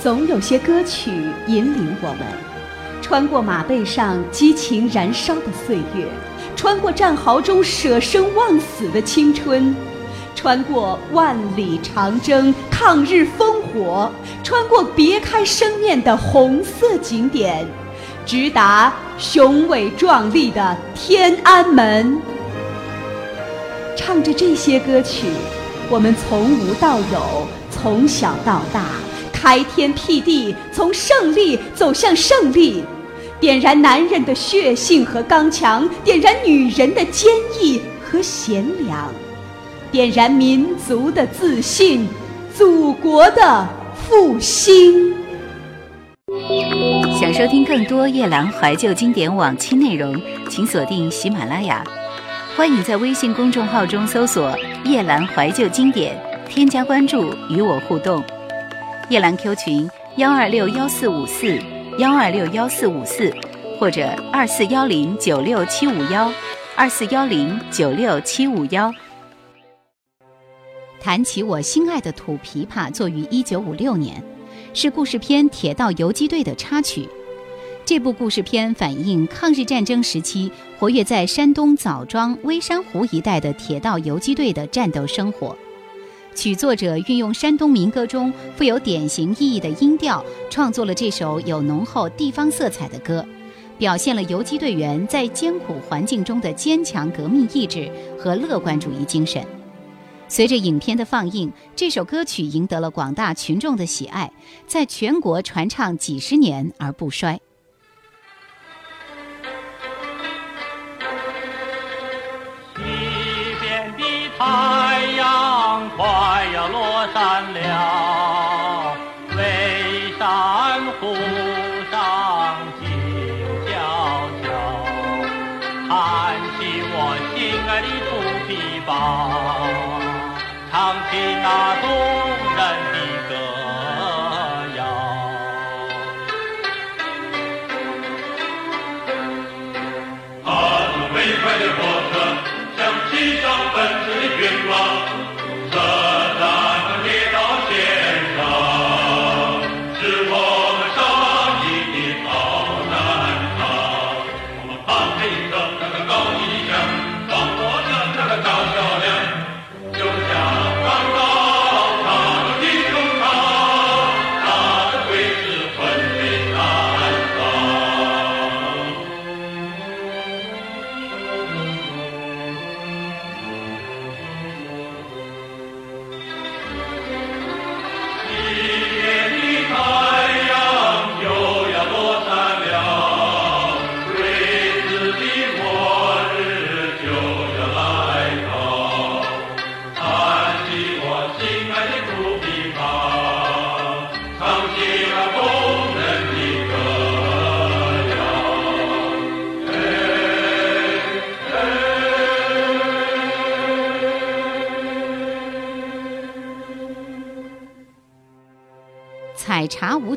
总有些歌曲引领我们，穿过马背上激情燃烧的岁月，穿过战壕中舍生忘死的青春，穿过万里长征抗日烽火，穿过别开生面的红色景点，直达雄伟壮丽的天安门。唱着这些歌曲，我们从无到有，从小到大。开天辟地，从胜利走向胜利，点燃男人的血性和刚强，点燃女人的坚毅和贤良，点燃民族的自信，祖国的复兴。想收听更多夜兰怀旧经典往期内容，请锁定喜马拉雅。欢迎在微信公众号中搜索“夜兰怀旧经典”，添加关注，与我互动。夜兰 Q 群幺二六幺四五四幺二六幺四五四，或者二四幺零九六七五幺二四幺零九六七五幺。谈起我心爱的土琵琶，作于一九五六年，是故事片《铁道游击队》的插曲。这部故事片反映抗日战争时期活跃在山东枣庄微山湖一带的铁道游击队的战斗生活。曲作者运用山东民歌中富有典型意义的音调，创作了这首有浓厚地方色彩的歌，表现了游击队员在艰苦环境中的坚强革命意志和乐观主义精神。随着影片的放映，这首歌曲赢得了广大群众的喜爱，在全国传唱几十年而不衰。要落山了，微山湖上静悄悄，弹起我心爱的土琵琶，唱起那动人的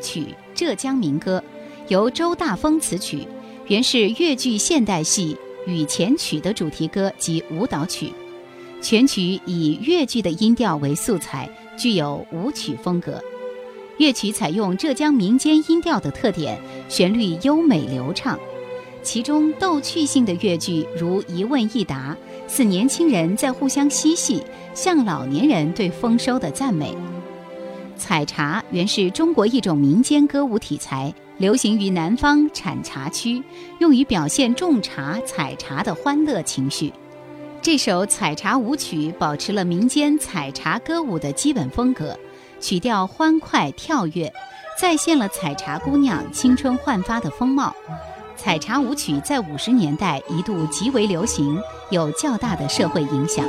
曲，浙江民歌，由周大风词曲，原是越剧现代戏《雨前曲》的主题歌及舞蹈曲，全曲以越剧的音调为素材，具有舞曲风格。乐曲采用浙江民间音调的特点，旋律优美流畅，其中逗趣性的乐句如一问一答，似年轻人在互相嬉戏，像老年人对丰收的赞美。采茶原是中国一种民间歌舞题材，流行于南方产茶区，用于表现种茶、采茶的欢乐情绪。这首采茶舞曲保持了民间采茶歌舞的基本风格，曲调欢快跳跃，再现了采茶姑娘青春焕发的风貌。采茶舞曲在五十年代一度极为流行，有较大的社会影响。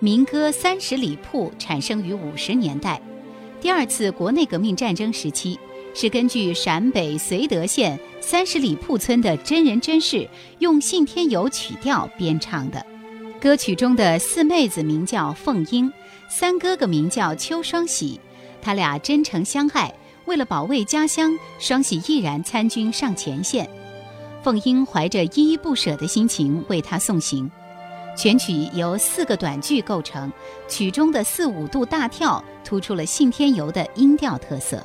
民歌《三十里铺》产生于五十年代，第二次国内革命战争时期，是根据陕北绥德县三十里铺村的真人真事，用信天游曲调编唱的。歌曲中的四妹子名叫凤英，三哥哥名叫邱双喜，他俩真诚相爱。为了保卫家乡，双喜毅然参军上前线。凤英怀着依依不舍的心情为他送行。全曲由四个短句构成，曲中的四五度大跳突出了信天游的音调特色。《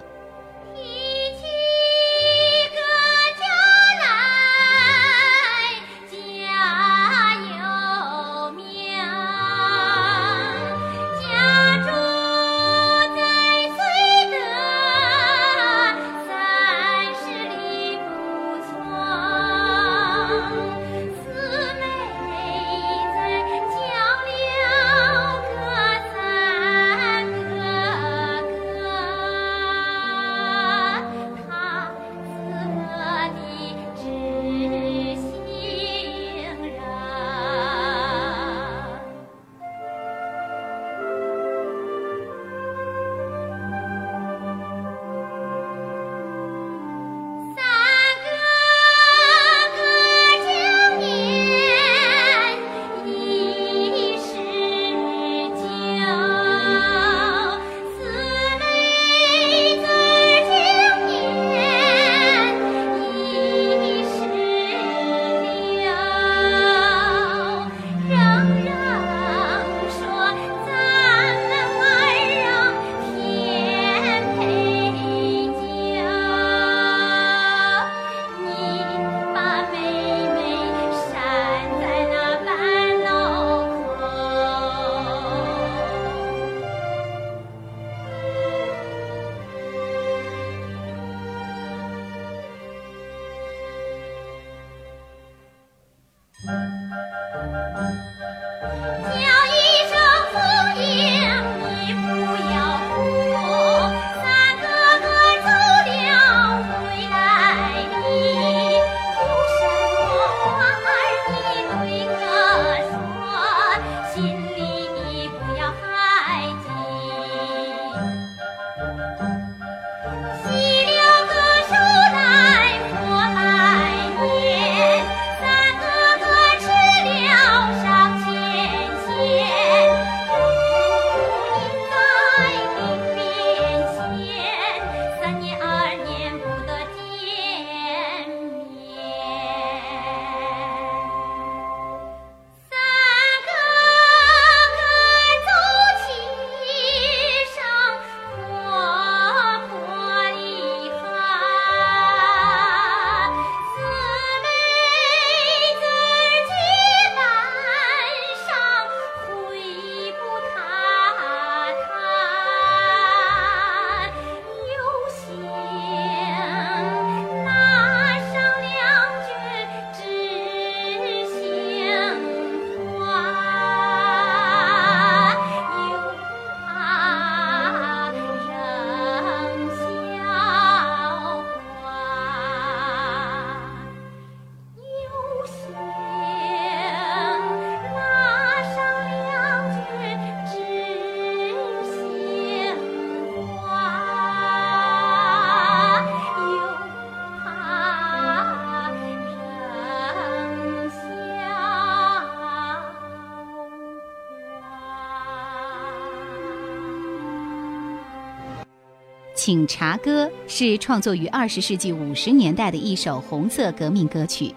请茶歌》是创作于二十世纪五十年代的一首红色革命歌曲。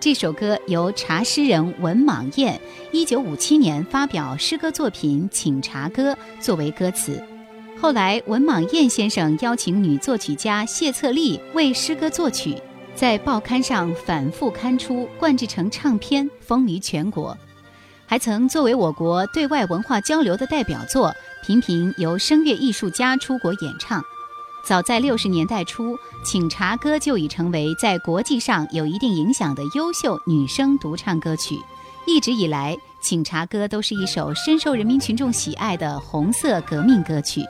这首歌由茶诗人文莽燕一九五七年发表诗歌作品《请茶歌》作为歌词。后来，文莽燕先生邀请女作曲家谢策丽为诗歌作曲，在报刊上反复刊出，灌制成唱片，风靡全国。还曾作为我国对外文化交流的代表作，频频由声乐艺术家出国演唱。早在六十年代初，《请茶歌》就已成为在国际上有一定影响的优秀女声独唱歌曲。一直以来，《请茶歌》都是一首深受人民群众喜爱的红色革命歌曲。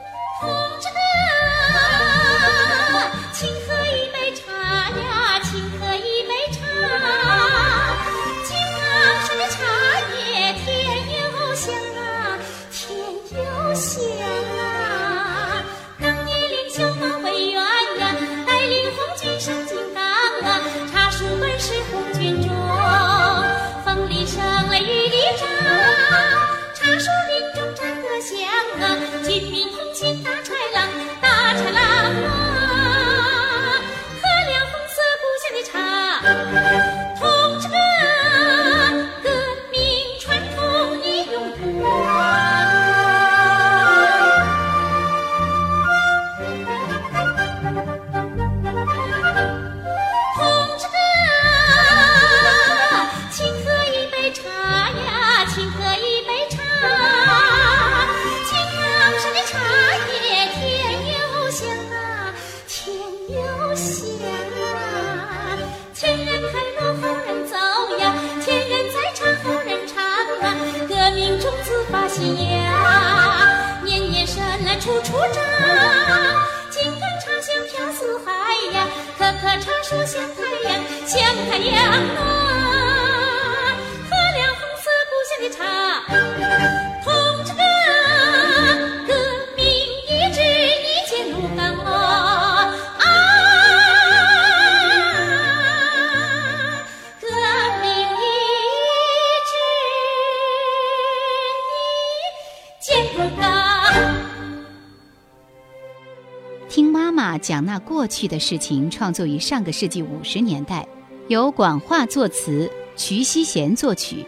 讲那过去的事情，创作于上个世纪五十年代，由广化作词，瞿希贤作曲。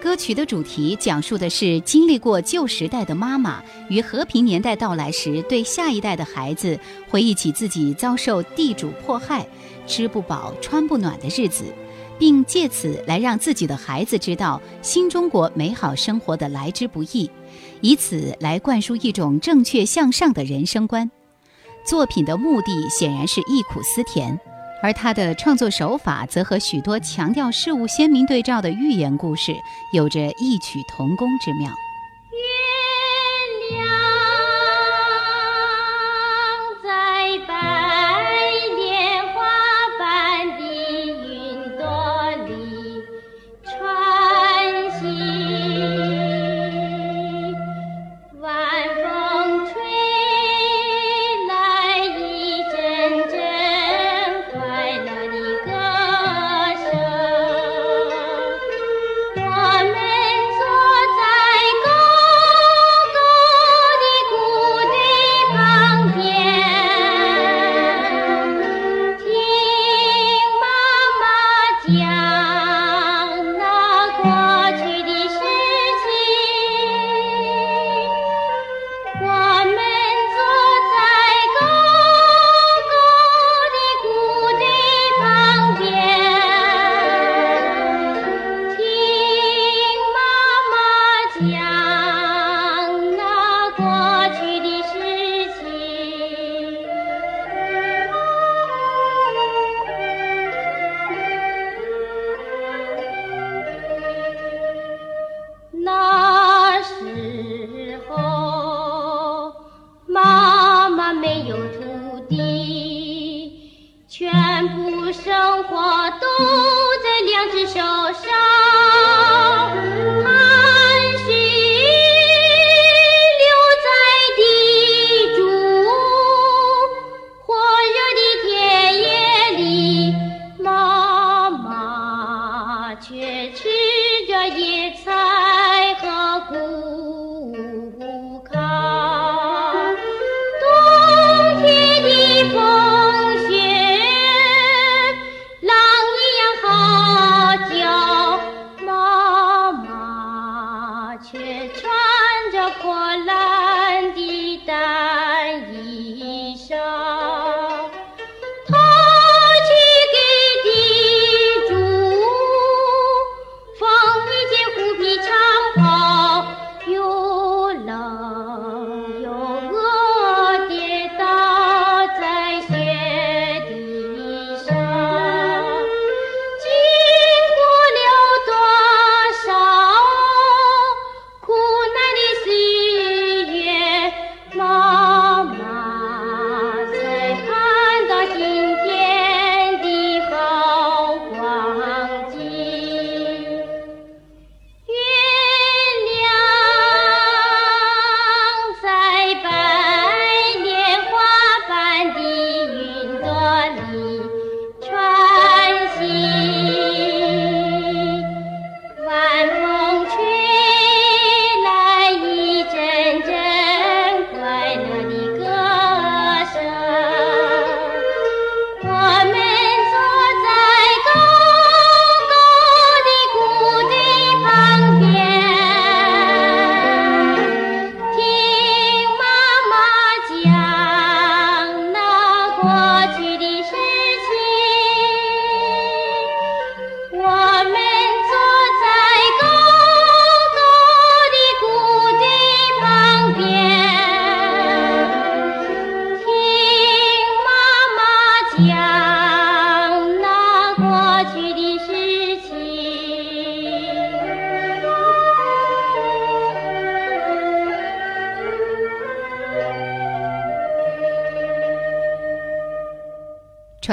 歌曲的主题讲述的是经历过旧时代的妈妈于和平年代到来时，对下一代的孩子回忆起自己遭受地主迫害、吃不饱穿不暖的日子，并借此来让自己的孩子知道新中国美好生活的来之不易，以此来灌输一种正确向上的人生观。作品的目的显然是忆苦思甜，而他的创作手法则和许多强调事物鲜明对照的寓言故事有着异曲同工之妙。有土地，全部生活都在两只手上，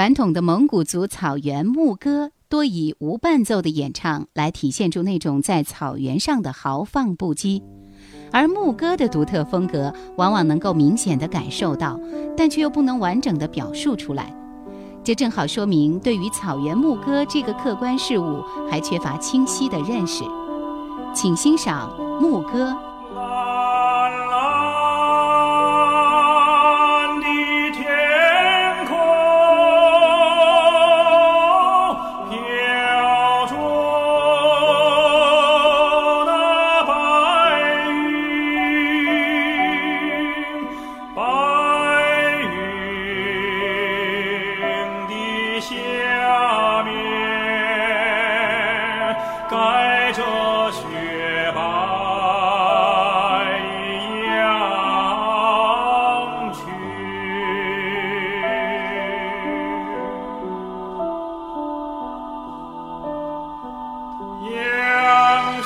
传统的蒙古族草原牧歌多以无伴奏的演唱来体现出那种在草原上的豪放不羁，而牧歌的独特风格往往能够明显的感受到，但却又不能完整的表述出来。这正好说明对于草原牧歌这个客观事物还缺乏清晰的认识。请欣赏牧歌。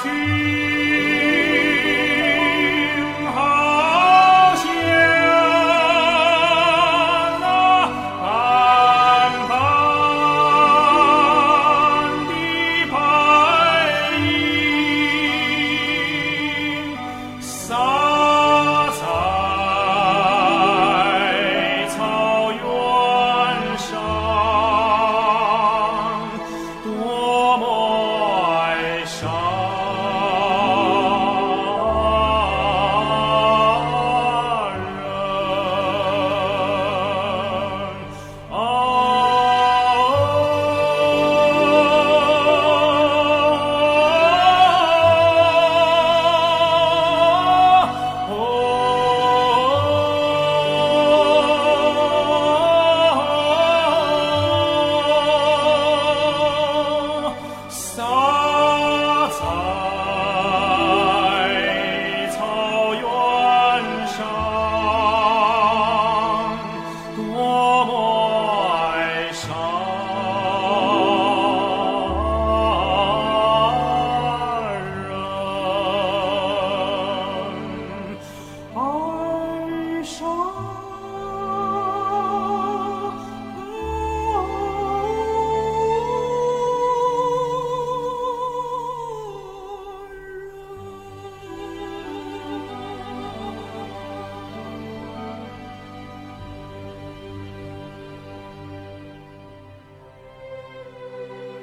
去。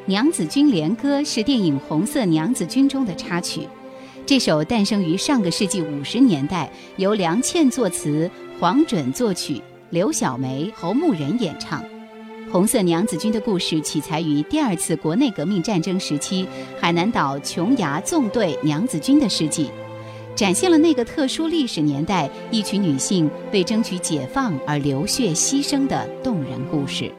娘子军连歌》是电影《红色娘子军》中的插曲。这首诞生于上个世纪五十年代，由梁倩作词，黄准作曲，刘小梅、侯牧人演唱。《红色娘子军》的故事起材于第二次国内革命战争时期海南岛琼崖纵队娘子军的事迹，展现了那个特殊历史年代一群女性为争取解放而流血牺牲的动人故事。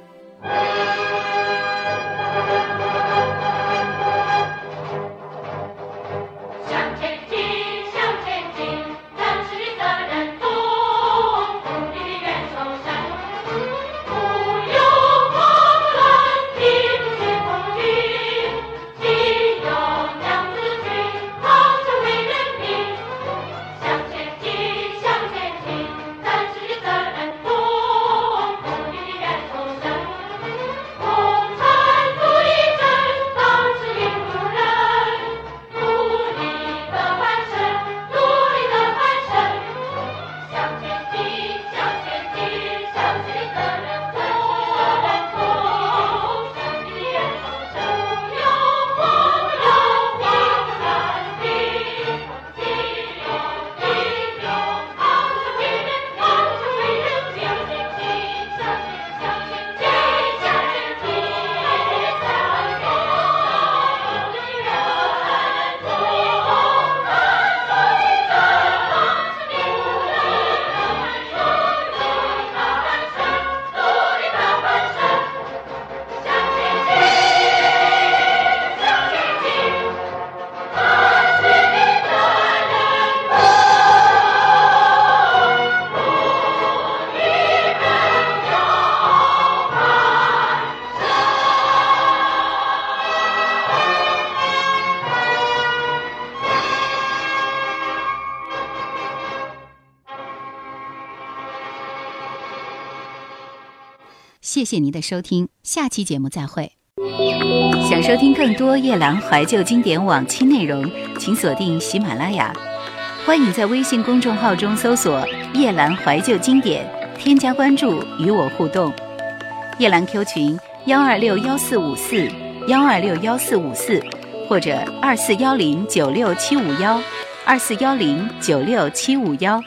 谢您的收听，下期节目再会。想收听更多夜兰怀旧经典往期内容，请锁定喜马拉雅。欢迎在微信公众号中搜索“夜兰怀旧经典”，添加关注与我互动。夜兰 Q 群幺二六幺四五四幺二六幺四五四，或者二四幺零九六七五幺二四幺零九六七五幺。